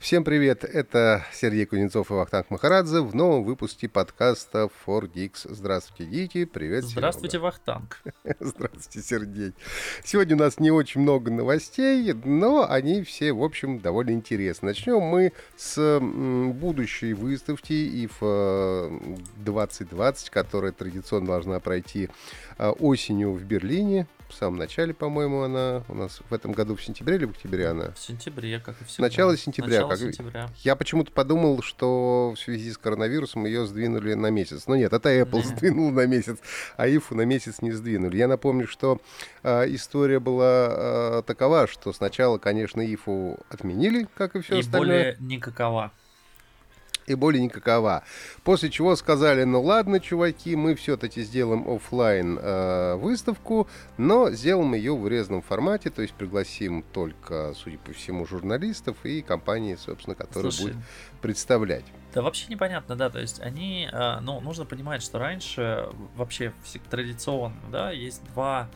Всем привет, это Сергей Кузнецов и Вахтанг Махарадзе в новом выпуске подкаста 4Geeks. Здравствуйте, дети, привет, Здравствуйте, Серега. Вахтанг. Здравствуйте, Сергей. Сегодня у нас не очень много новостей, но они все, в общем, довольно интересны. Начнем мы с будущей выставки IF 2020, которая традиционно должна пройти а, осенью в Берлине в самом начале, по-моему, она у нас в этом году в сентябре или в октябре она? В сентябре, как и всегда. Начало сентября. Начало как... сентября. Я почему-то подумал, что в связи с коронавирусом ее сдвинули на месяц. Но нет, это Apple сдвинул на месяц, а ИФУ на месяц не сдвинули. Я напомню, что э, история была э, такова, что сначала, конечно, ИФУ отменили, как и все и остальное. более никакова и более никакова. После чего сказали, ну ладно, чуваки, мы все-таки сделаем офлайн э, выставку, но сделаем ее в урезанном формате, то есть пригласим только, судя по всему, журналистов и компании, собственно, которые Слушай, будут представлять. Да вообще непонятно, да, то есть они, э, ну, нужно понимать, что раньше вообще традиционно, да, есть два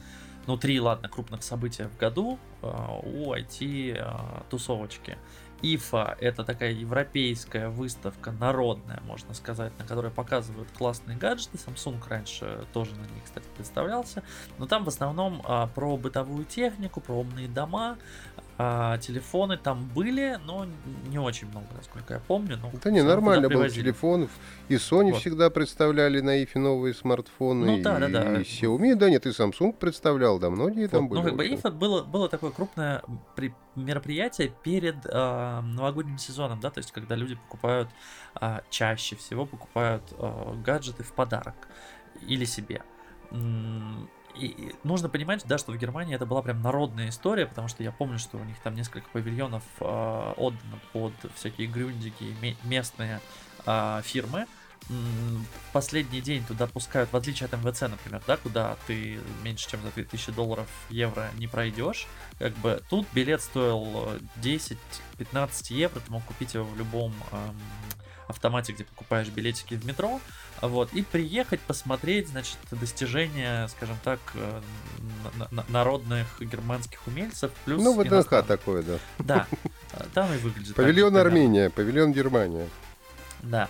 ну, три, ладно, крупных события в году э, у IT-тусовочки. Э, ИФА — это такая европейская выставка, народная, можно сказать, на которой показывают классные гаджеты. Samsung раньше тоже на ней, кстати, представлялся. Но там в основном а, про бытовую технику, про умные дома, а, телефоны там были, но не очень много, насколько я помню. Но да не, нормально было телефонов. И Sony вот. всегда представляли на IFE новые смартфоны. Ну, да, и, да, да. И Xiaomi, да, нет, и Samsung представлял, да, многие вот, там были. Ну, как бы IFE было, было такое крупное при, мероприятие перед э, новогодним сезоном, да, то есть когда люди покупают, э, чаще всего покупают э, гаджеты в подарок или себе и нужно понимать, да, что в Германии это была прям народная история, потому что я помню, что у них там несколько павильонов э, отдано под всякие грюндики, местные э, фирмы. Последний день туда пускают, в отличие от МВЦ, например, да, куда ты меньше, чем за 2000 долларов евро не пройдешь, как бы тут билет стоил 10-15 евро, ты мог купить его в любом эм, автомате, где покупаешь билетики в метро, вот, и приехать посмотреть, значит, достижения, скажем так, э, народных германских умельцев, плюс Ну, ВДНХ такое, да. Да, там и выглядит Павильон Армения, павильон Германия. Да.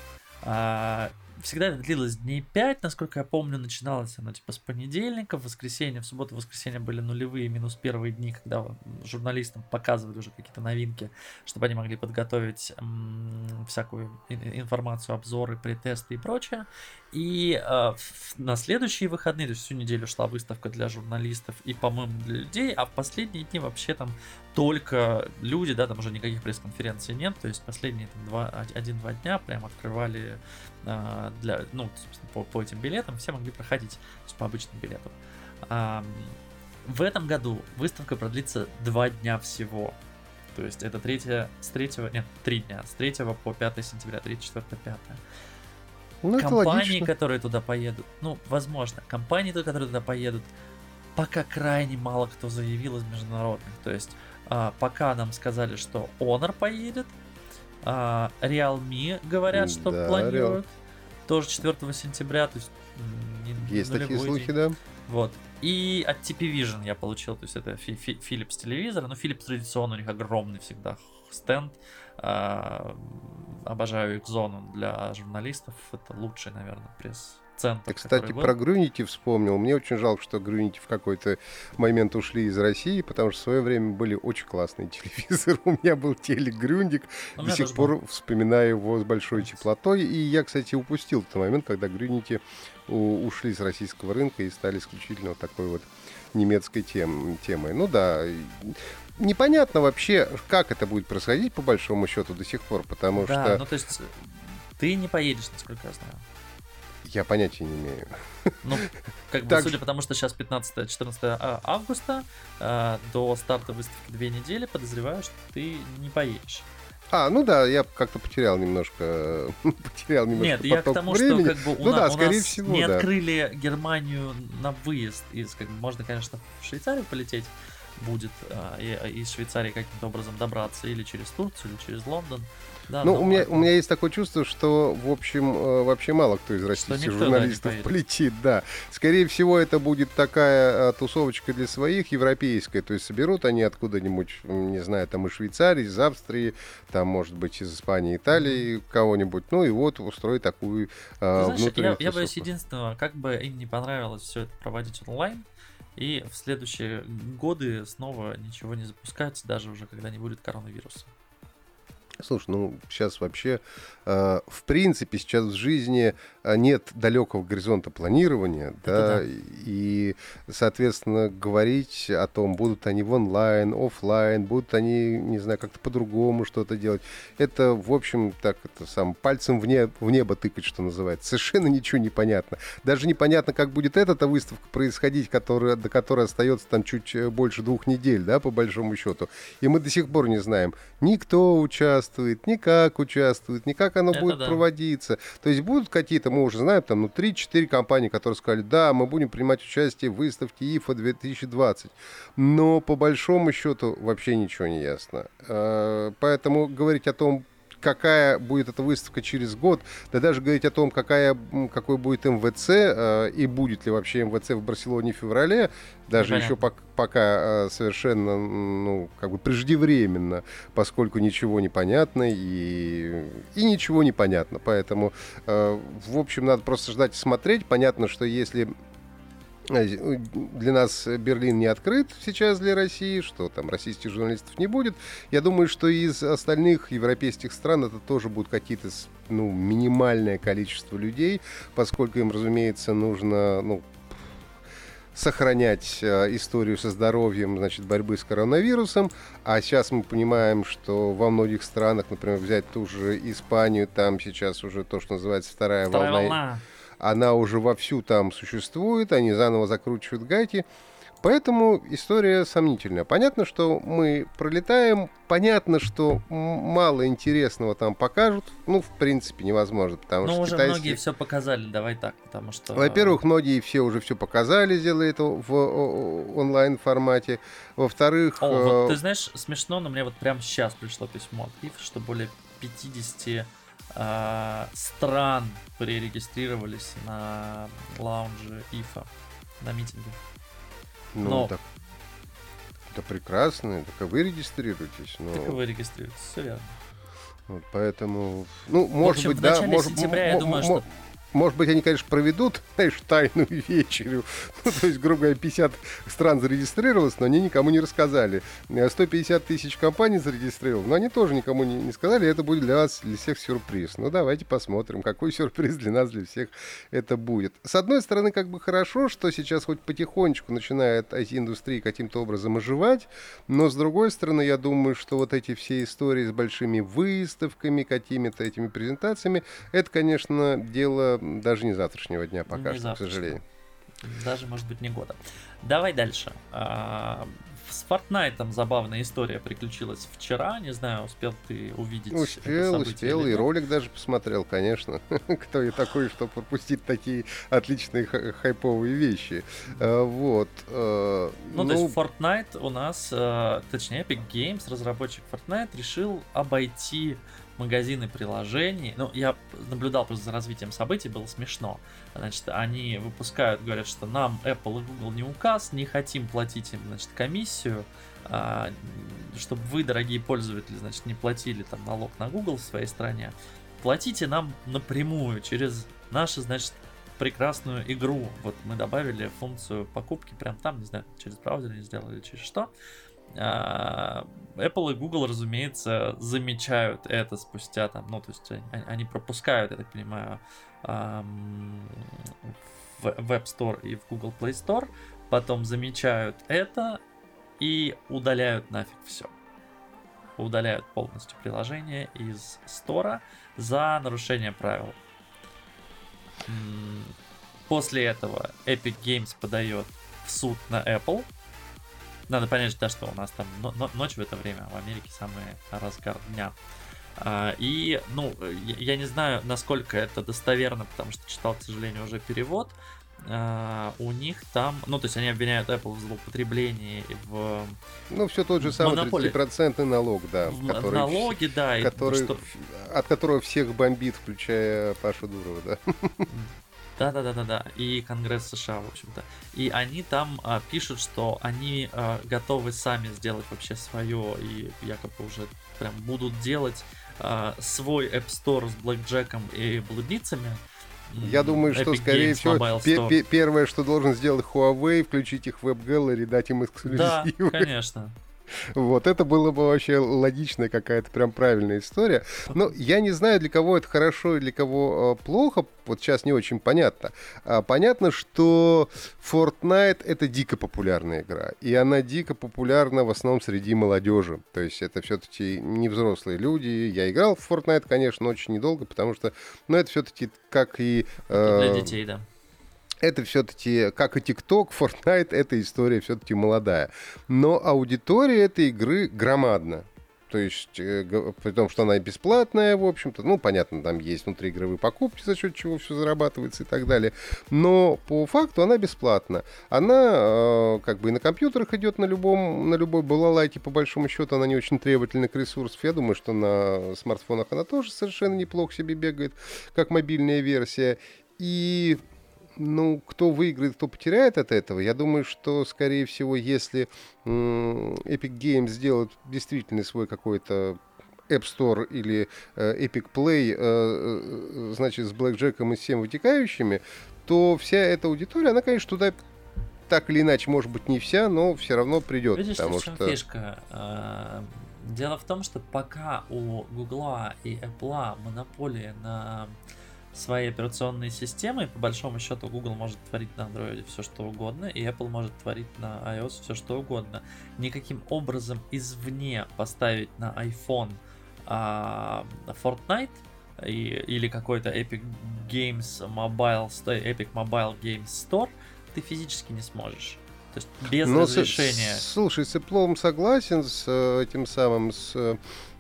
Всегда это длилось дней 5, насколько я помню, начиналось оно типа с понедельника, в воскресенье, в субботу, в воскресенье были нулевые, минус первые дни, когда журналистам показывали уже какие-то новинки, чтобы они могли подготовить м- всякую информацию, обзоры, претесты и прочее. И э, на следующие выходные, то есть всю неделю шла выставка для журналистов и, по-моему, для людей, а в последние дни вообще там только люди, да, там уже никаких пресс-конференций нет, то есть последние там, два, один-два дня прям открывали для, ну, по, по этим билетам, все могли проходить, то есть по обычным билетам. В этом году выставка продлится два дня всего. То есть это третье, с третьего, нет, три дня, с 3 по 5 сентября, 3, 4, 5. Ну, компании, которые туда поедут, ну, возможно, компании, которые туда поедут, пока крайне мало кто заявил из международных. То есть, а, пока нам сказали, что Honor поедет, а, Realme говорят, что да, планируют. Real. Тоже 4 сентября, то есть есть такие слухи, день. да. Вот. И от TP Vision я получил, то есть это Philips телевизор, но Philips традиционно у них огромный всегда стенд. Э, обожаю их зону для журналистов. Это лучший, наверное, пресс центр. Кстати, про Грюнити вспомнил. Мне очень жалко, что Грюнити в какой-то момент ушли из России, потому что в свое время были очень классные телевизоры. У меня был телек Грюндик. До сих пор был. вспоминаю его с большой теплотой. И я, кстати, упустил тот момент, когда Грюнити ушли с российского рынка и стали исключительно вот такой вот немецкой тем, темой. Ну да, непонятно вообще, как это будет происходить по большому счету до сих пор, потому да, что... ну то есть ты не поедешь, насколько я знаю. Я понятия не имею. Ну, как бы, так... судя потому, что сейчас 15-14 а, августа, э, до старта выставки две недели, подозреваю, что ты не поедешь. А, ну да, я как-то потерял немножко, потерял немножко Нет, я к тому, времени. что как бы у, ну, на, да, у скорее нас всего, не да. открыли Германию на выезд из, как бы, можно, конечно, в Швейцарию полететь, будет э, из Швейцарии каким-то образом добраться или через Турцию, или через Лондон. Да, ну, у меня, у меня есть такое чувство, что, в общем, э, вообще мало кто из российских журналистов да, полетит, да. Скорее всего, это будет такая э, тусовочка для своих, европейская. То есть соберут они откуда-нибудь, не знаю, там из Швейцарии, из Австрии, там, может быть, из Испании, Италии, кого-нибудь. Ну и вот устроить такую э, знаешь, внутреннюю я, я боюсь единственного, как бы им не понравилось все это проводить онлайн, и в следующие годы снова ничего не запускать, даже уже когда не будет коронавируса. Слушай, ну сейчас вообще, э, в принципе, сейчас в жизни а, нет далекого горизонта планирования, да, да, и, соответственно, говорить о том, будут они в онлайн, офлайн, будут они, не знаю, как-то по-другому что-то делать, это, в общем, так, это сам пальцем в, не, в небо тыкать, что называется. Совершенно ничего не понятно. Даже непонятно, как будет эта выставка происходить, которая, до которой остается там чуть э, больше двух недель, да, по большому счету. И мы до сих пор не знаем, никто участвует, никак участвует, никак оно это будет да. проводиться. То есть будут какие-то мы уже знаем, там, ну, 3-4 компании, которые сказали, да, мы будем принимать участие в выставке ИФА 2020. Но по большому счету вообще ничего не ясно. А, поэтому говорить о том, какая будет эта выставка через год, да даже говорить о том, какая, какой будет МВЦ э, и будет ли вообще МВЦ в Барселоне в феврале, даже Понятно. еще пока, пока э, совершенно, ну, как бы преждевременно, поскольку ничего не понятно и, и ничего не понятно. Поэтому, э, в общем, надо просто ждать и смотреть. Понятно, что если для нас Берлин не открыт сейчас для России, что там российских журналистов не будет. Я думаю, что из остальных европейских стран это тоже будут какие-то ну, минимальное количество людей, поскольку им, разумеется, нужно ну, сохранять э, историю со здоровьем, значит, борьбы с коронавирусом. А сейчас мы понимаем, что во многих странах, например, взять ту же Испанию, там сейчас уже то, что называется вторая, вторая волна. волна она уже вовсю там существует, они заново закручивают гайки. Поэтому история сомнительная. Понятно, что мы пролетаем, понятно, что мало интересного там покажут. Ну, в принципе, невозможно, потому Но что уже китайские... многие все показали, давай так, потому что... Во-первых, многие все уже все показали, сделали это в онлайн формате. Во-вторых... О, вот э, ты знаешь, смешно, но мне вот прямо сейчас пришло письмо от ИФ, что более 50 э, стран пререгистрировались на лаунже ИФА, на митинге. Ну, но... так, это прекрасно, так и вы регистрируетесь. Но... Так и вы регистрируетесь, все верно. Вот, поэтому, ну, может общем, быть, да, может, сентября, я думаю, что может быть, они, конечно, проведут, знаешь, тайную вечерю. Ну, то есть, грубо говоря, 50 стран зарегистрировалось, но они никому не рассказали. 150 тысяч компаний зарегистрировали, но они тоже никому не, не сказали. Это будет для вас, для всех сюрприз. Ну, давайте посмотрим, какой сюрприз для нас, для всех это будет. С одной стороны, как бы хорошо, что сейчас хоть потихонечку начинает IT-индустрия каким-то образом оживать, но с другой стороны, я думаю, что вот эти все истории с большими выставками, какими-то этими презентациями, это, конечно, дело даже не завтрашнего дня пока не что, к сожалению. Даже, может быть, не года. Давай дальше. А, с Fortnite забавная история приключилась вчера. Не знаю, успел ты увидеть Успел, успел. И ролик даже посмотрел, конечно. Кто я такой, чтобы пропустить такие отличные хайповые вещи. А, вот. Ну, ну, то есть Fortnite у нас, точнее, Epic Games, разработчик Fortnite, решил обойти магазины приложений. Ну, я наблюдал просто за развитием событий, было смешно. Значит, они выпускают, говорят, что нам Apple и Google не указ, не хотим платить им, значит, комиссию, а, чтобы вы, дорогие пользователи, значит, не платили там налог на Google в своей стране. Платите нам напрямую через наши, значит, прекрасную игру. Вот мы добавили функцию покупки прям там, не знаю, через браузер не сделали, через что. А, Apple и Google, разумеется, замечают это спустя там, ну, то есть они пропускают, я так понимаю, в Web Store и в Google Play Store, потом замечают это и удаляют нафиг все. Удаляют полностью приложение из стора за нарушение правил. После этого Epic Games подает в суд на Apple надо понять, да, что у нас там ночь в это время, в Америке самый разгар дня. А, и, ну, я не знаю, насколько это достоверно, потому что читал, к сожалению, уже перевод, Uh, у них там, ну, то есть они обвиняют Apple в злоупотреблении в Ну, все тот же самый 30% налог, да. В который, налоги, да. Который, что... От которого всех бомбит, включая Пашу Дурова, да. Да, да, да, да, да. И Конгресс США, в общем-то. И они там а, пишут, что они а, готовы сами сделать вообще свое и якобы уже прям будут делать а, свой App Store с блэкджеком и блудницами. Я думаю, что, Epic скорее Games, всего, первое, что должен сделать Huawei, включить их в WebGallery, дать им эксклюзивы. Да, конечно. Вот, это было бы вообще логичная какая-то прям правильная история. Но я не знаю, для кого это хорошо и для кого э, плохо. Вот сейчас не очень понятно. А, понятно, что Fortnite это дико популярная игра. И она дико популярна в основном среди молодежи. То есть это все-таки не взрослые люди. Я играл в Fortnite, конечно, очень недолго, потому что, ну, это все-таки как и... Э, для детей, да это все-таки, как и TikTok, Fortnite, эта история все-таки молодая. Но аудитория этой игры громадна. То есть, э, при том, что она бесплатная, в общем-то, ну, понятно, там есть внутриигровые покупки, за счет чего все зарабатывается и так далее. Но по факту она бесплатна. Она э, как бы и на компьютерах идет на любом, на любой балалайке, по большому счету, она не очень требовательна к ресурсам. Я думаю, что на смартфонах она тоже совершенно неплохо себе бегает, как мобильная версия. И ну, кто выиграет, кто потеряет от этого, я думаю, что, скорее всего, если Epic Games сделает действительно свой какой-то App Store или э, Epic Play, э, э, значит, с блэкджеком и всем вытекающими, то вся эта аудитория, она, конечно, туда так или иначе, может быть, не вся, но все равно придет. Видишь, потому что... фишка? Дело в том, что пока у Гугла и Apple монополия на своей операционной системой. По большому счету Google может творить на Android все что угодно, и Apple может творить на iOS все что угодно. Никаким образом извне поставить на iPhone а, Fortnite и, или какой-то Epic Games Mobile, Epic Mobile Games Store ты физически не сможешь. То есть без Но разрешения. С, слушай, с Apple согласен с э, этим самым, с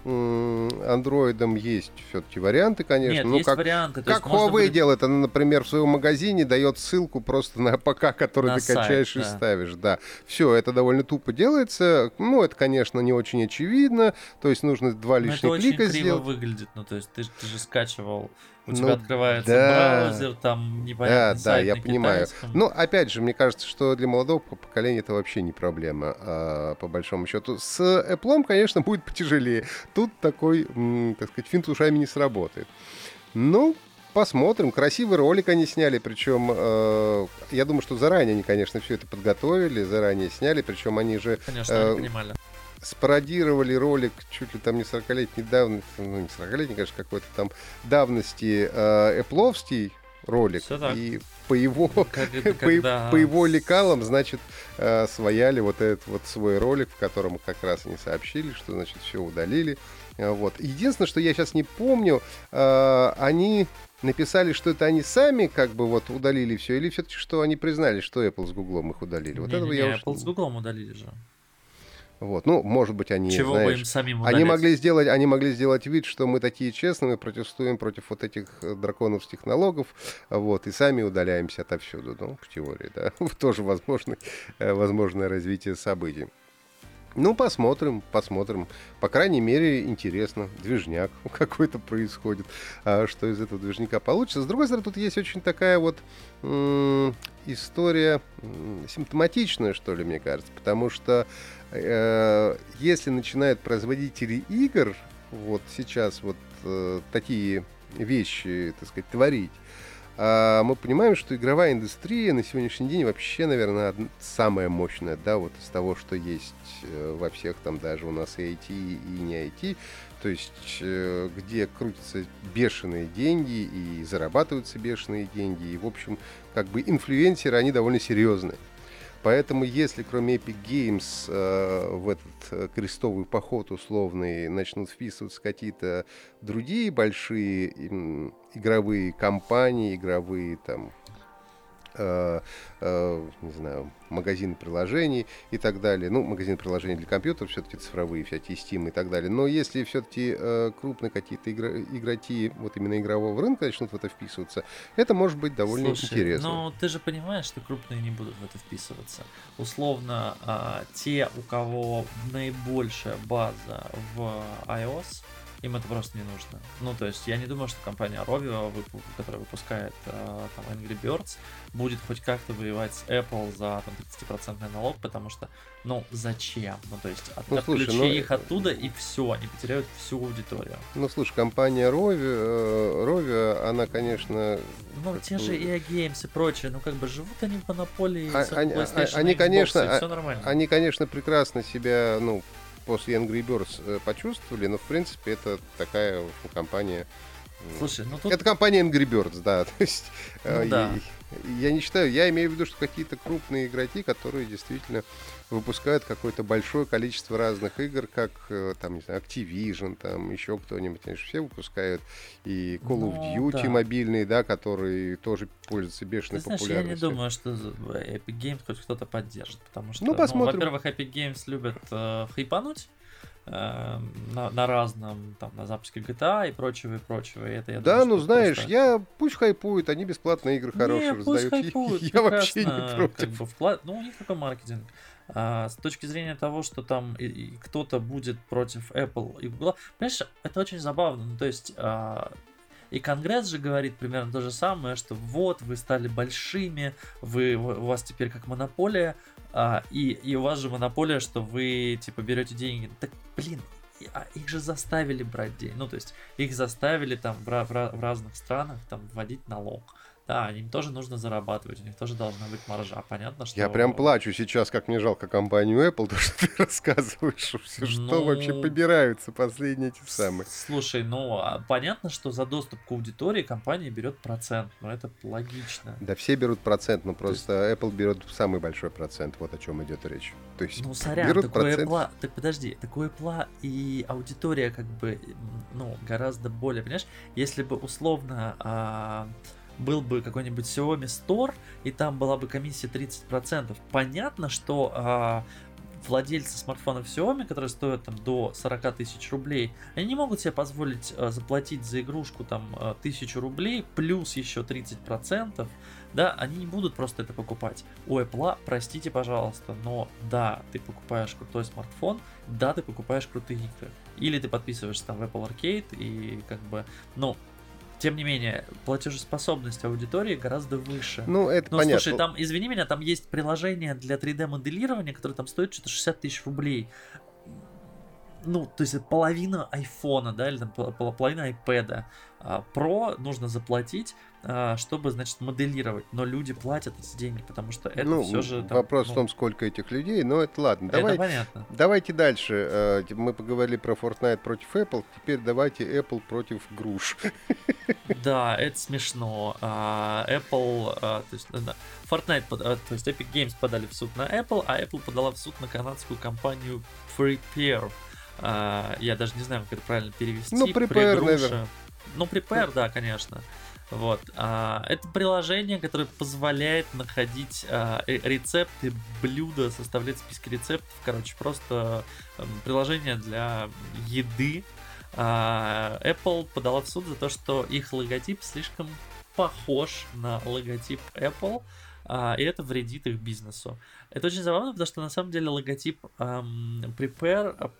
андроидом есть все-таки варианты, конечно. Нет, ну, есть как, варианты. как Huawei будет... делает, она, например, в своем магазине дает ссылку просто на APK, который на ты сайт, качаешь да. и ставишь. Да. Все, это довольно тупо делается. Ну, это, конечно, не очень очевидно. То есть нужно два лишних Но это клика очень сделать. криво выглядит. Ну, то есть ты, ты же скачивал у ну, тебя открывается да, браузер, там непонятный Да, да, я понимаю. Но опять же, мне кажется, что для молодого поколения это вообще не проблема, а, по большому счету. С Apple, конечно, будет потяжелее. Тут такой, так сказать, финт ушами не сработает. Ну, посмотрим. Красивый ролик они сняли, причем э, я думаю, что заранее они, конечно, все это подготовили, заранее сняли, причем они же... Конечно, э, понимали спародировали ролик чуть ли там не 40-летней давности, ну не 40-летней, конечно, какой-то там давности э, Эпловский ролик. И по его, когда... по, по его лекалам, значит, э, свояли вот этот вот свой ролик, в котором как раз они сообщили, что, значит, все удалили. Э, вот. Единственное, что я сейчас не помню, э, они написали, что это они сами как бы вот удалили все, или все-таки что они признали, что Apple с Гуглом их удалили. Вот не, этого не, я Apple уж... с Гуглом удалили же. Вот. Ну, может быть, они, Чего знаешь, бы им самим они могли сделать, они могли сделать вид, что мы такие честные, мы протестуем против вот этих э, драконовских налогов, вот, и сами удаляемся отовсюду, ну, в теории, да, тоже возможно, э, возможное развитие событий. Ну, посмотрим, посмотрим. По крайней мере, интересно. Движняк какой-то происходит. А что из этого движника получится? С другой стороны, тут есть очень такая вот м- история м- симптоматичная, что ли, мне кажется. Потому что если начинают производители игр вот сейчас вот э- такие вещи, так сказать, творить, а мы понимаем, что игровая индустрия на сегодняшний день вообще, наверное, самая мощная, да, вот из того, что есть э, во всех там даже у нас и IT, и не IT, то есть э, где крутятся бешеные деньги и зарабатываются бешеные деньги, и, в общем, как бы инфлюенсеры, они довольно серьезные. Поэтому, если кроме Epic Games э, в этот э, крестовый поход условный начнут вписываться какие-то другие большие э, игровые компании, игровые там э, э, не знаю, магазины приложений и так далее. Ну, магазины приложений для компьютеров все-таки цифровые, всякие Steam и так далее. Но если все-таки э, крупные какие-то игр, игроки вот именно игрового рынка начнут в это вписываться, это может быть довольно Слушай, интересно. Ну, ты же понимаешь, что крупные не будут в это вписываться. Условно, э, те, у кого наибольшая база в iOS, им это просто не нужно. Ну, то есть, я не думаю, что компания Rovio, которая выпускает э, там Angry Birds, будет хоть как-то воевать с Apple за там 30% налог, потому что, ну, зачем? Ну, то есть, от, ну, слушай, отключи ну, их оттуда, и все, они потеряют всю аудиторию. Ну, слушай, компания Rovio, Rovio она, конечно... Ну, те же EA Games и прочее, ну, как бы живут они в монополии а, они, а, они, Xbox, конечно, и все нормально. Они, конечно, прекрасно себя, ну, после Angry Birds э, почувствовали, но в принципе это такая компания. Слушай, ну тут... Это компания Angry Birds, да. То есть, ну, э, да. Я, я не считаю, я имею в виду, что какие-то крупные игроки, которые действительно выпускают какое-то большое количество разных игр, как э, там, не знаю, Activision, там еще кто-нибудь, они же все выпускают, и Call of ну, Duty да. мобильные, да, которые тоже пользуются бешеной Ты популярностью. я не думаю, что Epic Games хоть кто-то поддержит, потому что, ну, посмотрим. ну во-первых, Epic Games любят э, хайпануть, э, на, на разном, там, на запуске GTA и прочего, и прочего. И это, я да, думаю, ну знаешь, просто... я пусть хайпуют, они бесплатно игры хорошие не, раздают. Хайпуют, я вообще не против. Как бы, вклад... Ну, у них такой маркетинг. А, с точки зрения того, что там и, и кто-то будет против Apple и Google, понимаешь, это очень забавно. Ну, то есть а, и Конгресс же говорит примерно то же самое, что вот вы стали большими, вы, у вас теперь как монополия, а, и, и у вас же монополия, что вы типа берете деньги. Так, блин, а их же заставили брать деньги. Ну, то есть их заставили там в, в, в разных странах там вводить налог. Да, им тоже нужно зарабатывать, у них тоже должна быть маржа. Понятно, что... Я прям плачу сейчас, как мне жалко компанию Apple, то, что ты рассказываешь, все, что ну... вообще побираются последние эти самые. Слушай, ну, а понятно, что за доступ к аудитории компания берет процент, но это логично. Да все берут процент, но просто есть... Apple берет самый большой процент, вот о чем идет речь. То есть ну, сорян, берут такое процент... Apple, так подожди, такое Apple и аудитория как бы, ну, гораздо более, понимаешь, если бы условно... А был бы какой-нибудь Xiaomi Store, и там была бы комиссия 30%, понятно, что а, владельцы смартфонов Xiaomi, которые стоят там до 40 тысяч рублей, они не могут себе позволить а, заплатить за игрушку там а, тысячу рублей плюс еще 30%, да, они не будут просто это покупать. У Apple, простите, пожалуйста, но да, ты покупаешь крутой смартфон, да, ты покупаешь крутые игры. Или ты подписываешься там в Apple Arcade и как бы, ну, тем не менее, платежеспособность аудитории гораздо выше. Ну, это ну, понятно. слушай, там, извини меня, там есть приложение для 3D-моделирования, которое там стоит что-то 60 тысяч рублей. Ну, то есть это половина айфона, да, или там половина айпэда. А, Про нужно заплатить, а, чтобы, значит, моделировать. Но люди платят эти деньги, потому что это ну, все же... Там, вопрос ну... в том, сколько этих людей, но это ладно. Давай, это понятно. Давайте дальше. Э, мы поговорили про Fortnite против Apple, теперь давайте Apple против груш. Да, это смешно. А, Apple, то есть, Fortnite, то есть Epic Games подали в суд на Apple, а Apple подала в суд на канадскую компанию Prepare. Я даже не знаю, как это правильно перевести. Ну, Prepare, наверное. Ну, Prepare, да, конечно. Вот. А, это приложение, которое позволяет находить а, рецепты, блюда, составлять списки рецептов. Короче, просто а, приложение для еды. А, Apple подала в суд за то, что их логотип слишком похож на логотип Apple. А, и это вредит их бизнесу. Это очень забавно, потому что на самом деле логотип эм, Prepare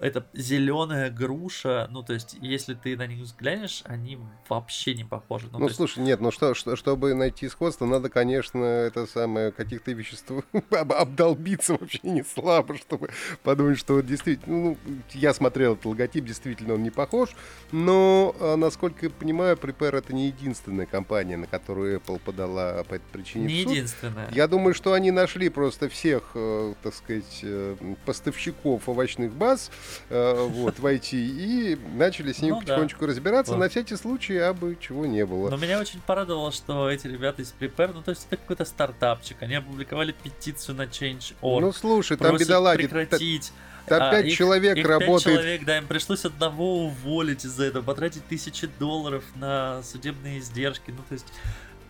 это зеленая груша, ну, то есть, если ты на них взглянешь, они вообще не похожи. Ну, ну слушай, нет, ну что, что, чтобы найти сходство, надо, конечно, это самое, каких-то веществ обдолбиться вообще не слабо, чтобы подумать, что действительно, ну, я смотрел этот логотип, действительно он не похож, но, а, насколько я понимаю, Prepare это не единственная компания, на которую Apple подала по этой причине Не единственная. Я думаю, что они нашли просто всех, э, так сказать, э, поставщиков овощных баз, вот, войти и начали с ним ну, потихонечку да. разбираться вот. на всякий случай, абы чего не было. Но меня очень порадовало, что эти ребята из Prepear, ну то есть это какой-то стартапчик, они опубликовали петицию на Change.org. Ну слушай, там бедолаги... прекратить там а, пять человек их работает. Пять человек, да, им пришлось одного уволить из-за этого, потратить тысячи долларов на судебные издержки. Ну, то есть,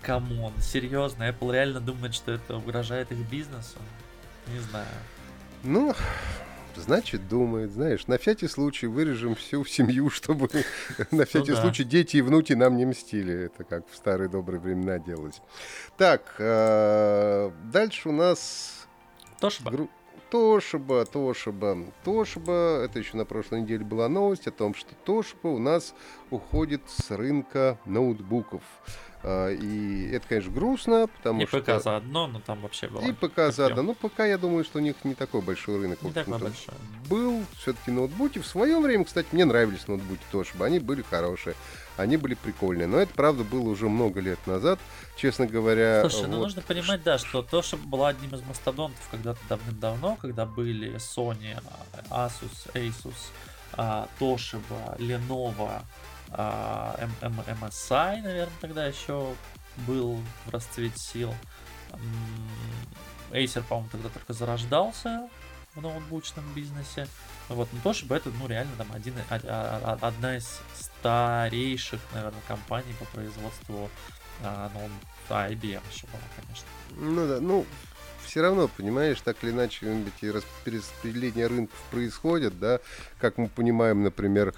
come on, серьезно, Apple реально думает, что это угрожает их бизнесу? Не знаю. Ну, значит, думает, знаешь, на всякий случай вырежем всю семью, чтобы на ну всякий случай дети и внуки нам не мстили. Это как в старые добрые времена делалось. Так, э, дальше у нас... Тошиба. Тошиба, Тошиба, Тошиба. Это еще на прошлой неделе была новость о том, что Тошиба у нас уходит с рынка ноутбуков. А, и это, конечно, грустно, потому и что... И ПК заодно, но там вообще было... И ПК заодно. Ну, пока я думаю, что у них не такой большой рынок. Не такой большой. Был все-таки ноутбуки. В свое время, кстати, мне нравились ноутбуки тоже, они были хорошие. Они были прикольные. Но это, правда, было уже много лет назад, честно говоря. Слушай, ну вот... ну нужно понимать, да, что то, что была одним из мастодонтов когда-то давным-давно, когда были Sony, Asus, Asus, а, Toshiba, Lenovo, а, MSI, наверное, тогда еще был в расцвете сил. Acer, по-моему, тогда только зарождался в ноутбучном бизнесе. Вот, но бы это, ну, реально там один, а, а, одна из старейших, наверное, компаний по производству а, IBM еще была, конечно. Ну да, ну, все равно, понимаешь, так или иначе, эти распределения рынков происходят, да, как мы понимаем, например,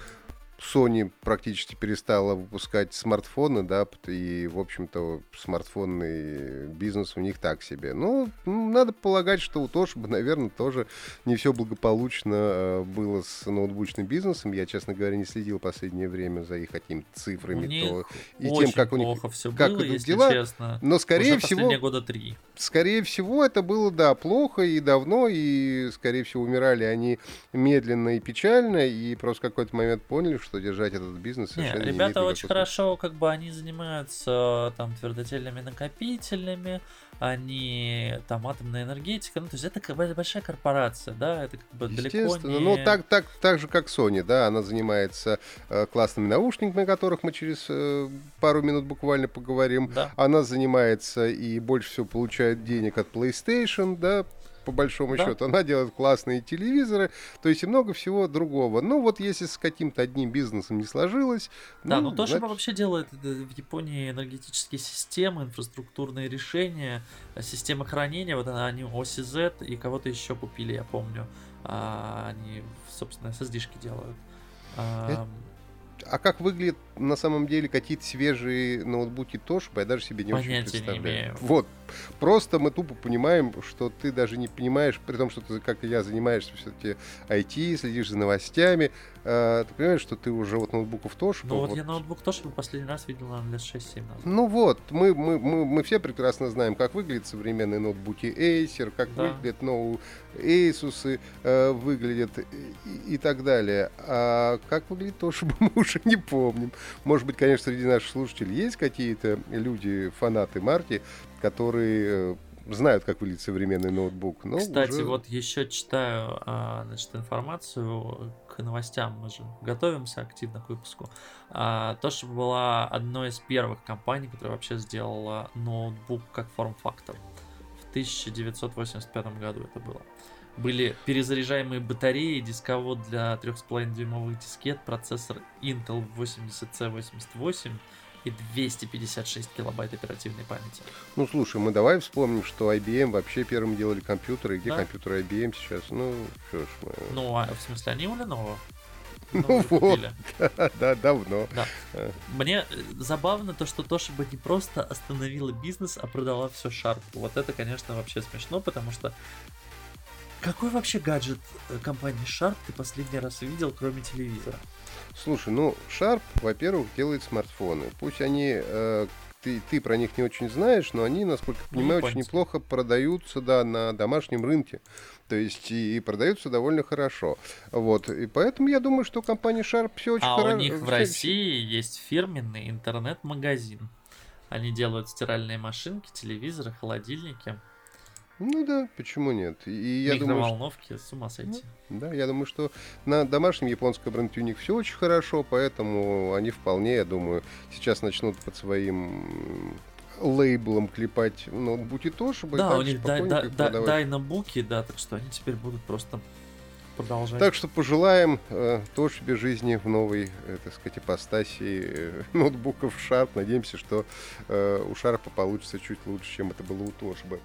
Sony практически перестала выпускать смартфоны, да, и, в общем-то, смартфонный бизнес у них так себе. Ну, надо полагать, что у Toshiba, наверное, тоже не все благополучно э, было с ноутбучным бизнесом. Я, честно говоря, не следил последнее время за их какими-то цифрами то, и тем, как у них все как было, идут дела. Честно, Но, скорее всего, года три. скорее всего, это было, да, плохо и давно, и, скорее всего, умирали они медленно и печально, и просто в какой-то момент поняли, что держать этот бизнес совершенно не, ребята очень смысла. хорошо, как бы они занимаются там твердотельными накопителями, они там атомная энергетика, ну то есть это как бы большая корпорация, да, это как бы далеко не... ну так, так, так же как Sony, да, она занимается э, классными наушниками, о которых мы через э, пару минут буквально поговорим, да. она занимается и больше всего получает денег от PlayStation, да, по большому да. счету. Она делает классные телевизоры, то есть и много всего другого. Ну вот если с каким-то одним бизнесом не сложилось... Да, ну, но то, значит... что вообще делает в Японии энергетические системы, инфраструктурные решения, системы хранения, вот они оси Z и кого-то еще купили, я помню. А, они, собственно, SSD-шки делают. А, а как выглядит на самом деле какие-то свежие ноутбуки Toshiba, я даже себе не Понятия очень представляю. Не имею. Вот. Просто мы тупо понимаем, что ты даже не понимаешь, при том, что ты, как и я, занимаешься все-таки IT, следишь за новостями, э, ты понимаешь, что ты уже вот ноутбуков Toshiba... Ну вот, вот я ноутбук Toshiba последний раз видел, наверное, лет 6-7 назад. Ну вот, мы, мы, мы, мы все прекрасно знаем, как выглядят современные ноутбуки Acer, как да. выглядят новые Asus, э, выглядят и, и так далее. А как выглядит Toshiba, мы уже не помним. Может быть, конечно, среди наших слушателей есть какие-то люди, фанаты марки, которые э, знают, как выглядит современный ноутбук. Но Кстати, уже... вот еще читаю а, значит, информацию к новостям, мы же готовимся активно к выпуску. А, то, что была одной из первых компаний, которая вообще сделала ноутбук как форм-фактор. В 1985 году это было. Были перезаряжаемые батареи, дисковод для 3,5 дюймовых дискет, процессор Intel 80C88 и 256 килобайт оперативной памяти. Ну, слушай, мы давай вспомним, что IBM вообще первым делали компьютеры. Где да. компьютеры IBM сейчас? Ну, что ж мы... Ну, а, в смысле, они у Lenovo. Ну, вот, да, да, давно. Да. Мне э, забавно то, что Toshiba не просто остановила бизнес, а продала все Sharp. Вот это, конечно, вообще смешно, потому что какой вообще гаджет э, компании Sharp ты последний раз видел, кроме телевизора? Слушай, ну, Sharp, во-первых, делает смартфоны. Пусть они, э, ты, ты про них не очень знаешь, но они, насколько я понимаю, ну, очень неплохо продаются, да, на домашнем рынке. То есть и, и продаются довольно хорошо. Вот. И поэтому я думаю, что компания Sharp все очень а хорошо. У них в России есть фирменный интернет-магазин. Они делают стиральные машинки, телевизоры, холодильники. Ну да, почему нет? И я Микроволновки, думаю, что... с ума сойти. Ну, да, я думаю, что на домашнем японском бренде у них все очень хорошо, поэтому они вполне, я думаю, сейчас начнут под своим лейблом клепать ноутбуки то, чтобы да, у них дай, дай, дайнобуки, да, так что они теперь будут просто Продолжай. Так что пожелаем э, Тошибе жизни в новой, э, так сказать, ипостаси э, ноутбуков Sharp. Надеемся, что э, у Sharp получится чуть лучше, чем это было у Тошибы.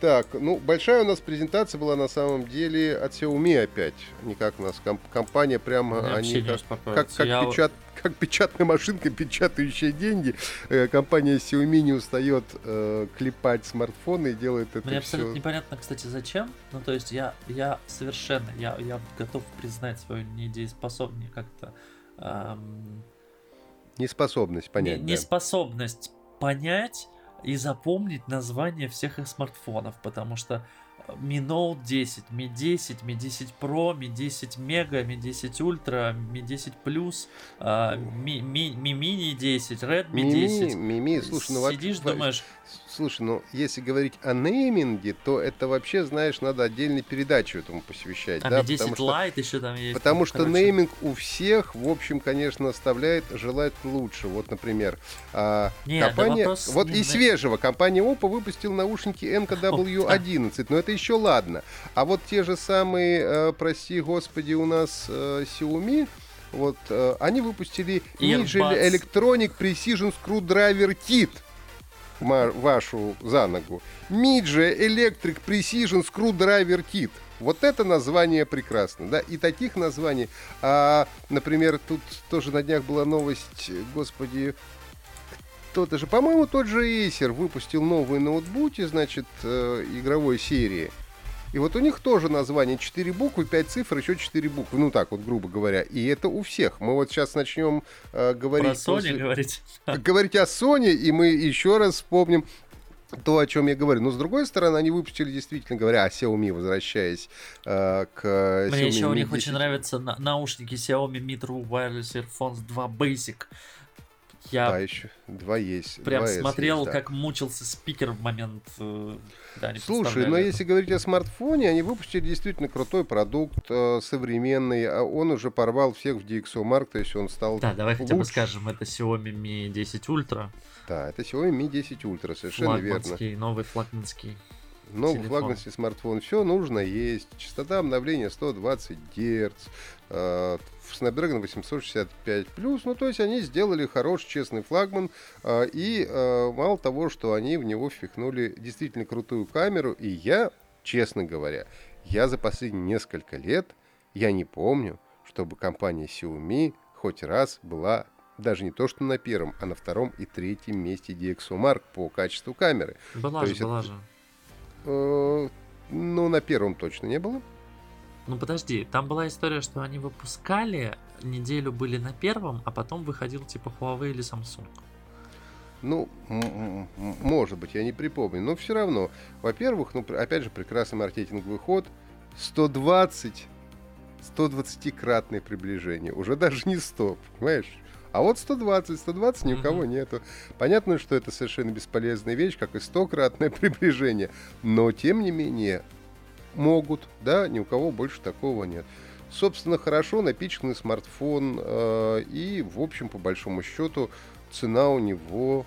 Так, ну, большая у нас презентация была на самом деле от Xiaomi опять. Не как у нас комп- компания прямо, они как, как, как, Я... печат, как печатная машинка, печатающая деньги. Э, компания Xiaomi не устает э, клепать смартфоны и делает это Мне абсолютно непонятно, кстати, зачем. Ну, то есть я, я совершенно, я, я готов признать свою недееспособность как-то... Эм... Неспособность понять. Не, да. Неспособность понять и запомнить название всех их смартфонов, потому что э, Mi Note 10, Mi 10, Mi 10 Pro, Mi 10 Mega, Mi 10 Ultra, Mi 10 Plus, Mi, Mi, Mi Mini 10, Redmi Mi, 10. Mi, Mi, слушай, ну Сидишь, думаешь, Слушай, ну если говорить о нейминге, то это вообще, знаешь, надо отдельной передачу этому посвящать. Там да? 10 потому что, еще там есть. Потому что короче. нейминг у всех, в общем, конечно, оставляет желать лучше. Вот, например, а, Нет, компания... Да вот не, и свежего. Компания Oppo выпустила наушники NKW11, но это еще ладно. А вот те же самые, э, прости господи, у нас э, Xiaomi, вот, э, они выпустили Nigel Electronic Precision Screwdriver Kit вашу за ногу. Midge Electric Precision Screwdriver Kit. Вот это название прекрасно, да, и таких названий. А, например, тут тоже на днях была новость, господи, кто-то же, по-моему, тот же Acer выпустил новые ноутбуки, значит, э, игровой серии. И вот у них тоже название 4 буквы, 5 цифр, еще 4 буквы. Ну так вот, грубо говоря. И это у всех. Мы вот сейчас начнем э, говорить... Про Sony после... говорить. Говорить о Sony, и мы еще раз вспомним то, о чем я говорю. Но с другой стороны, они выпустили, действительно говоря, о Xiaomi, возвращаясь э, к Мне Xiaomi еще у них 10. очень нравятся на- наушники Xiaomi Mi True Wireless Earphones 2 Basic. Я да, еще два есть. Прям два смотрел, есть, да. как мучился спикер в момент. Э, да, Слушай, но если говорить о смартфоне, они выпустили действительно крутой продукт, э, современный. А он уже порвал всех в DxOMark, то есть он стал. Да, давай лучше. хотя бы скажем, это Xiaomi Mi 10 Ultra. Да, это Xiaomi Mi 10 Ultra, совершенно флагманский, верно. Новый флагманский. Новый флагманский смартфон. Все нужно есть. Частота обновления 120 Гц. Э, Snapdragon 865 плюс, ну то есть они сделали хороший, честный флагман, э, и э, мало того, что они в него впихнули действительно крутую камеру, и я, честно говоря, я за последние несколько лет, я не помню, чтобы компания Xiaomi хоть раз была даже не то, что на первом, а на втором и третьем месте DxOMark по качеству камеры. Была то же, была это, же. Э, ну, на первом точно не было. Ну подожди, там была история, что они выпускали, неделю были на первом, а потом выходил типа Huawei или Samsung. Ну, может быть, я не припомню. Но все равно, во-первых, ну, опять же, прекрасный маркетинговый ход. 120, 120-кратное приближение. Уже даже не 100, понимаешь? А вот 120, 120 ни у кого нету. Понятно, что это совершенно бесполезная вещь, как и 100-кратное приближение. Но, тем не менее, могут, да, ни у кого больше такого нет. Собственно, хорошо напичканный смартфон, э, и, в общем, по большому счету, цена у него,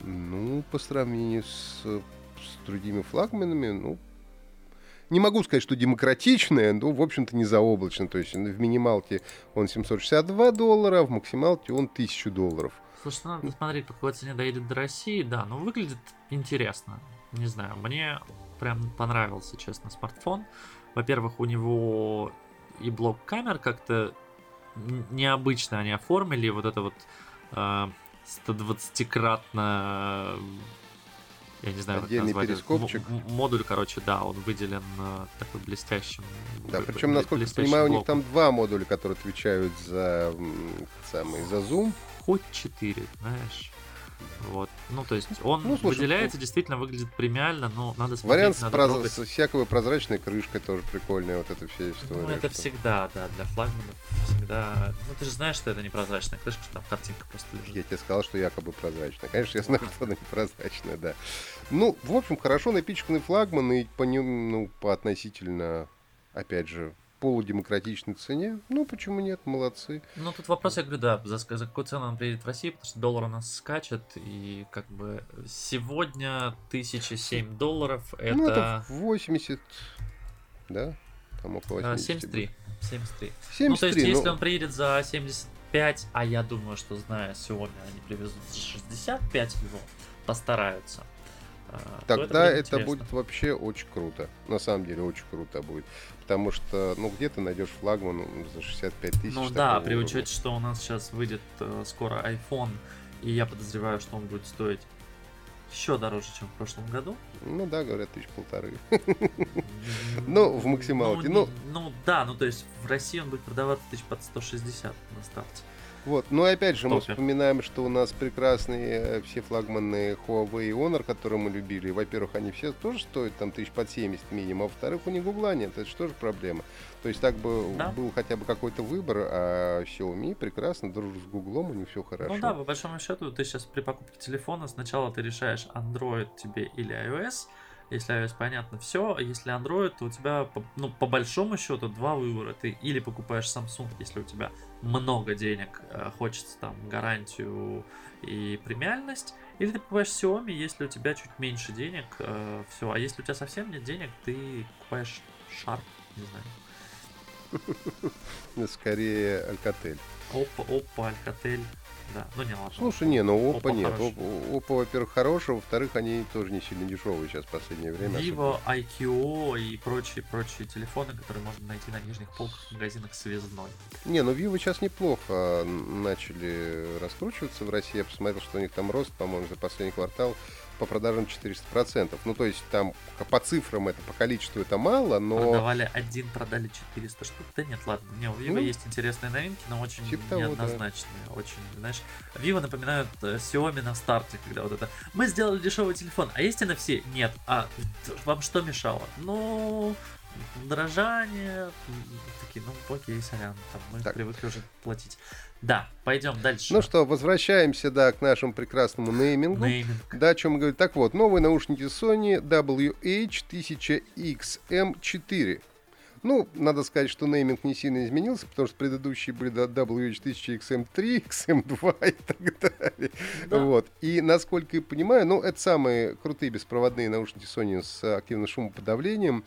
ну, по сравнению с, с другими флагманами, ну, не могу сказать, что демократичная, но, в общем-то, не заоблачно. То есть в минималке он 762 доллара, в максималке он 1000 долларов. Слушай, ну, надо смотреть, по какой цене доедет до России, да, но выглядит интересно. Не знаю, мне прям понравился, честно, смартфон. Во-первых, у него и блок камер как-то необычно они оформили. Вот это вот э, 120-кратно я не знаю, Отдельный как перископчик. модуль, короче, да, он выделен э, такой блестящим. Да, причем, насколько я понимаю, блоком. у них там два модуля, которые отвечают за самый за зум. Хоть четыре, знаешь. Вот. Ну, то есть он ну, слушай, выделяется, ну, действительно выглядит премиально, но надо смотреть. Вариант надо с, проз... с всякой прозрачной крышкой тоже прикольная, вот эта вся история. Ну, это что... всегда, да, для флагманов всегда. Ну, ты же знаешь, что это не прозрачная крышка, что там картинка просто лежит. Я тебе сказал, что якобы прозрачная. Конечно, я знаю, что она не прозрачная, да. Ну, в общем, хорошо напичканный флагман и по нему, ну, по относительно, опять же, полудемократичной цене. Ну, почему нет? Молодцы. Ну, тут вопрос, я говорю, да, за, за какую цену он приедет в Россию, потому что доллар у нас скачет, и как бы сегодня 1007 долларов, это... Ну, это 80, да? Там около 80. 73. 73. 73. Ну, то есть, ну... если он приедет за 75, а я думаю, что, зная Xiaomi, они привезут за 65 его, постараются. А, Тогда это, это будет вообще очень круто. На самом деле очень круто будет. Потому что, ну, где ты найдешь флагман за 65 тысяч? Ну да, при учете, что у нас сейчас выйдет э, скоро iPhone, и я подозреваю, что он будет стоить еще дороже, чем в прошлом году. Ну да, говорят, тысяч полторы. Ну, в максималке. Ну, ну да, ну то есть в России он будет продаваться тысяч под 160 на старте. Вот. Ну и опять же, мы вспоминаем, что у нас прекрасные э, все флагманы Huawei и Honor, которые мы любили. Во-первых, они все тоже стоят там тысяч под 70 минимум, а во-вторых, у них гугла нет. Это же тоже проблема. То есть так бы да. был хотя бы какой-то выбор, а Xiaomi прекрасно дружит с гуглом, у них все хорошо. Ну да, по большому счету, ты сейчас при покупке телефона сначала ты решаешь, Android тебе или iOS, если iOS понятно все, а если Android, то у тебя, ну, по большому счету, два выбора. Ты или покупаешь Samsung, если у тебя много денег, э, хочется там гарантию и премиальность, или ты покупаешь Xiaomi, если у тебя чуть меньше денег, э, все. А если у тебя совсем нет денег, ты покупаешь Sharp, не знаю. Скорее Alcatel. Опа, опа, Alcatel. Да, ну не ладно. Слушай, не, ну Oppo нет. Oppo, Oppo, во-первых, хороший, во-вторых, они тоже не сильно дешевые сейчас в последнее время. Vivo. IQO и прочие-прочие телефоны, которые можно найти на нижних полках в магазинах связной. Не, ну Vivo сейчас неплохо начали раскручиваться в России. Я посмотрел, что у них там рост, по-моему, за последний квартал по продажам 400%. Ну, то есть там по цифрам это, по количеству это мало, но... Продавали один, продали 400 штук. Да нет, ладно, не, у Vivo ну, есть интересные новинки, но очень типа неоднозначные. Того, да. Очень, знаешь, Vivo напоминают э, Xiaomi на старте, когда вот это... Мы сделали дешевый телефон, а есть NFC? Нет. А вам что мешало? Ну, дрожание, такие, ну, окей, сорян, там мы так. привыкли уже платить. Да, пойдем дальше. Ну что, возвращаемся, да, к нашему прекрасному неймингу. Нейминг. Да, о чем мы говорим. Так вот, новые наушники Sony WH-1000XM4. Ну, надо сказать, что нейминг не сильно изменился, потому что предыдущие были WH-1000XM3, XM2 и так далее. Да. Вот. И, насколько я понимаю, ну, это самые крутые беспроводные наушники Sony с активным шумоподавлением.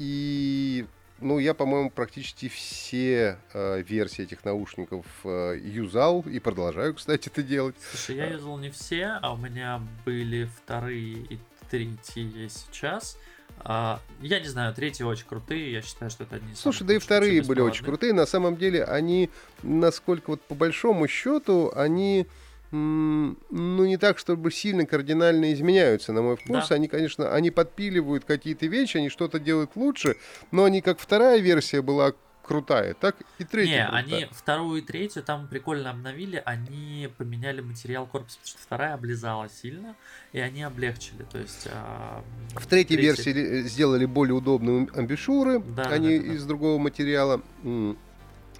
И ну, я, по-моему, практически все э, версии этих наушников э, юзал и продолжаю, кстати, это делать. Слушай, я юзал не все, а у меня были вторые и третьи сейчас. А, я не знаю, третьи очень крутые, я считаю, что это одни из Слушай, да и вторые были очень крутые. На самом деле, они, насколько вот по большому счету, они ну, не так, чтобы сильно кардинально изменяются, на мой вкус. Да. Они, конечно, они подпиливают какие-то вещи, они что-то делают лучше, но они, как вторая версия была крутая, так и третья. Не, крутая. они вторую и третью там прикольно обновили, они поменяли материал корпуса, потому что вторая облизала сильно, и они облегчили. То есть а, в третьей третья... версии сделали более удобные амбишуры, да, они да, да, из да. другого материала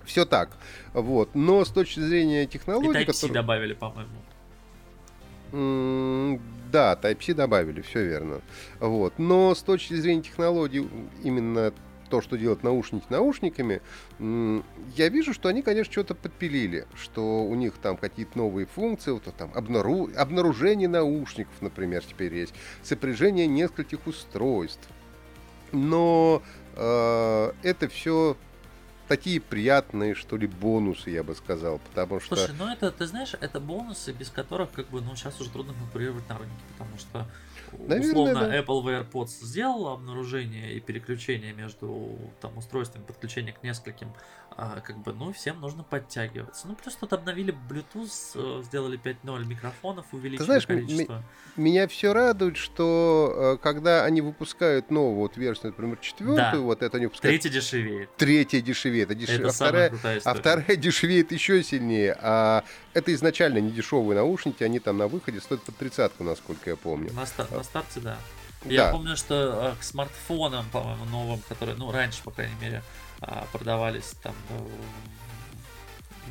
все так. Вот. Но с точки зрения технологий... И Type-C который... добавили, по-моему. да, Type-C добавили, все верно. Вот. Но с точки зрения технологий, именно то, что делают наушники наушниками, я вижу, что они, конечно, что-то подпилили, что у них там какие-то новые функции, вот там обнару... обнаружение наушников, например, теперь есть, сопряжение нескольких устройств. Но э, это все такие приятные, что ли, бонусы, я бы сказал, потому что... Слушай, ну это, ты знаешь, это бонусы, без которых, как бы, ну, сейчас уже трудно конкурировать на рынке, потому что Наверное, условно да. Apple в AirPods сделал обнаружение и переключение между там устройствами, подключение к нескольким а, как бы, ну, всем нужно подтягиваться. Ну, плюс тут обновили Bluetooth, э, сделали 5.0 микрофонов, увеличили Ты знаешь, количество. Меня все радует, что э, когда они выпускают новую вот версию, например, четвертую, да. вот это они выпускают... Третья дешевеет. Третья дешевеет. А, деш... это а, вторая... а вторая дешевеет еще сильнее. А это изначально не дешевые наушники, они там на выходе стоят под тридцатку, насколько я помню. На, стар... на старте, да. да. Я помню, что к смартфонам, по-моему, новым, которые, ну, раньше, по крайней мере, а, продавались там, э,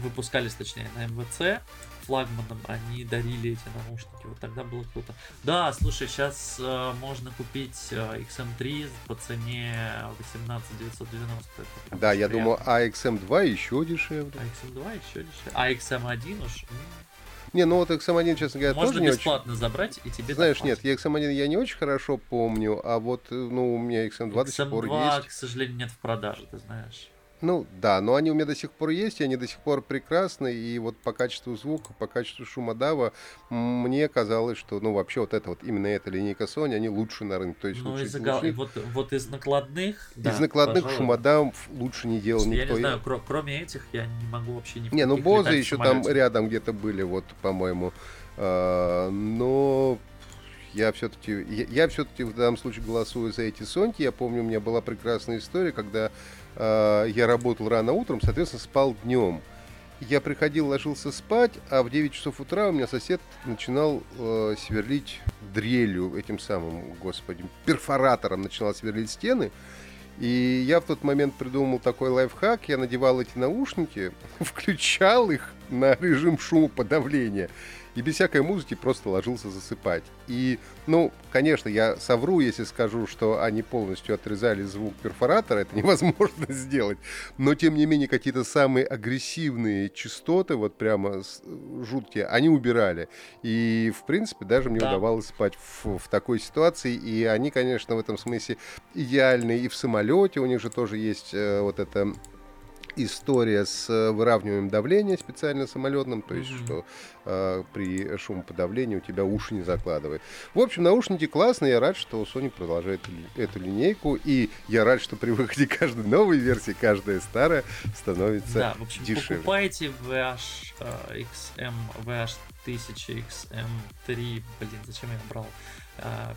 выпускались точнее на МВЦ флагманом, они дарили эти наушники, вот тогда было круто. Да, слушай, сейчас э, можно купить э, XM3 по цене 18 990. Да, я думаю, а XM2 еще дешевле. А XM2 еще дешевле. А XM1 уж... Не, ну вот XM1, честно говоря, Можно тоже не бесплатно очень... забрать, и тебе Знаешь, нет, я XM1 я не очень хорошо помню, а вот, ну, у меня XM2 XM2, до сих пор есть. к сожалению, нет в продаже, ты знаешь. Ну да, но они у меня до сих пор есть, и они до сих пор прекрасны, и вот по качеству звука, по качеству шумодава мне казалось, что ну вообще вот это вот именно эта линейка Sony, они лучше на рынке. То есть ну, из вот, вот из накладных. Из да, накладных пожалуй. лучше не делал я никто. Я не знаю, кр- кроме этих я не могу вообще ни Не, ну Бозы еще там рядом где-то были, вот, по-моему. А, но я все-таки я, я все-таки в данном случае голосую за эти Соньки. Я помню, у меня была прекрасная история, когда э, я работал рано утром, соответственно, спал днем. Я приходил, ложился спать, а в 9 часов утра у меня сосед начинал э, сверлить дрелью, этим самым, господи, перфоратором начинал сверлить стены. И я в тот момент придумал такой лайфхак. Я надевал эти наушники, включал их на режим шумоподавления и без всякой музыки просто ложился засыпать. И, ну, конечно, я совру, если скажу, что они полностью отрезали звук перфоратора, это невозможно сделать, но, тем не менее, какие-то самые агрессивные частоты, вот прямо жуткие, они убирали. И, в принципе, даже мне да. удавалось спать в, в такой ситуации, и они, конечно, в этом смысле идеальные и в самолете, у них же тоже есть э, вот это история с э, выравниванием давления специально самолетным, то есть mm-hmm. что э, при шумоподавлении у тебя уши не закладывает. В общем, наушники классные, я рад, что Sony продолжает эту линейку, и я рад, что при выходе каждой новой версии, каждая старая становится да, в общем, дешевле. покупайте VH uh, XM, VH 1000 XM3, блин, зачем я брал? Uh,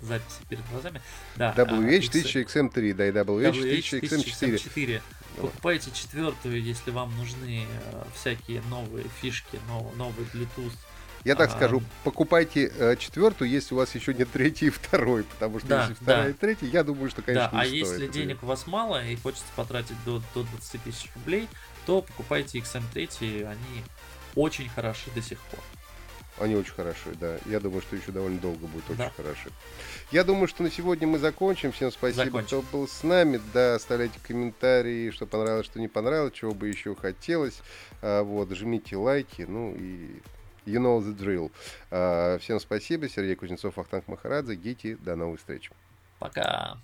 записи перед глазами. Да, WH1000XM3, да, и WH1000XM4. XM4. Покупайте четвертую, если вам нужны э, всякие новые фишки, нов, новый Bluetooth. Я так а, скажу, покупайте э, четвертую, если у вас еще нет третьей и второй, потому что да, если вторая да. и третья, я думаю, что, конечно, да, не а стоит. если денег у вас мало и хочется потратить до, до 20 тысяч рублей, то покупайте XM3, они очень хороши до сих пор. Они очень хороши, да. Я думаю, что еще довольно долго будут очень да. хороши. Я думаю, что на сегодня мы закончим. Всем спасибо, закончим. кто был с нами. Да, оставляйте комментарии, что понравилось, что не понравилось, чего бы еще хотелось. А, вот, жмите лайки, ну и you know the drill. А, всем спасибо. Сергей Кузнецов, Ахтанг Махарадзе, Гити. До новых встреч. Пока.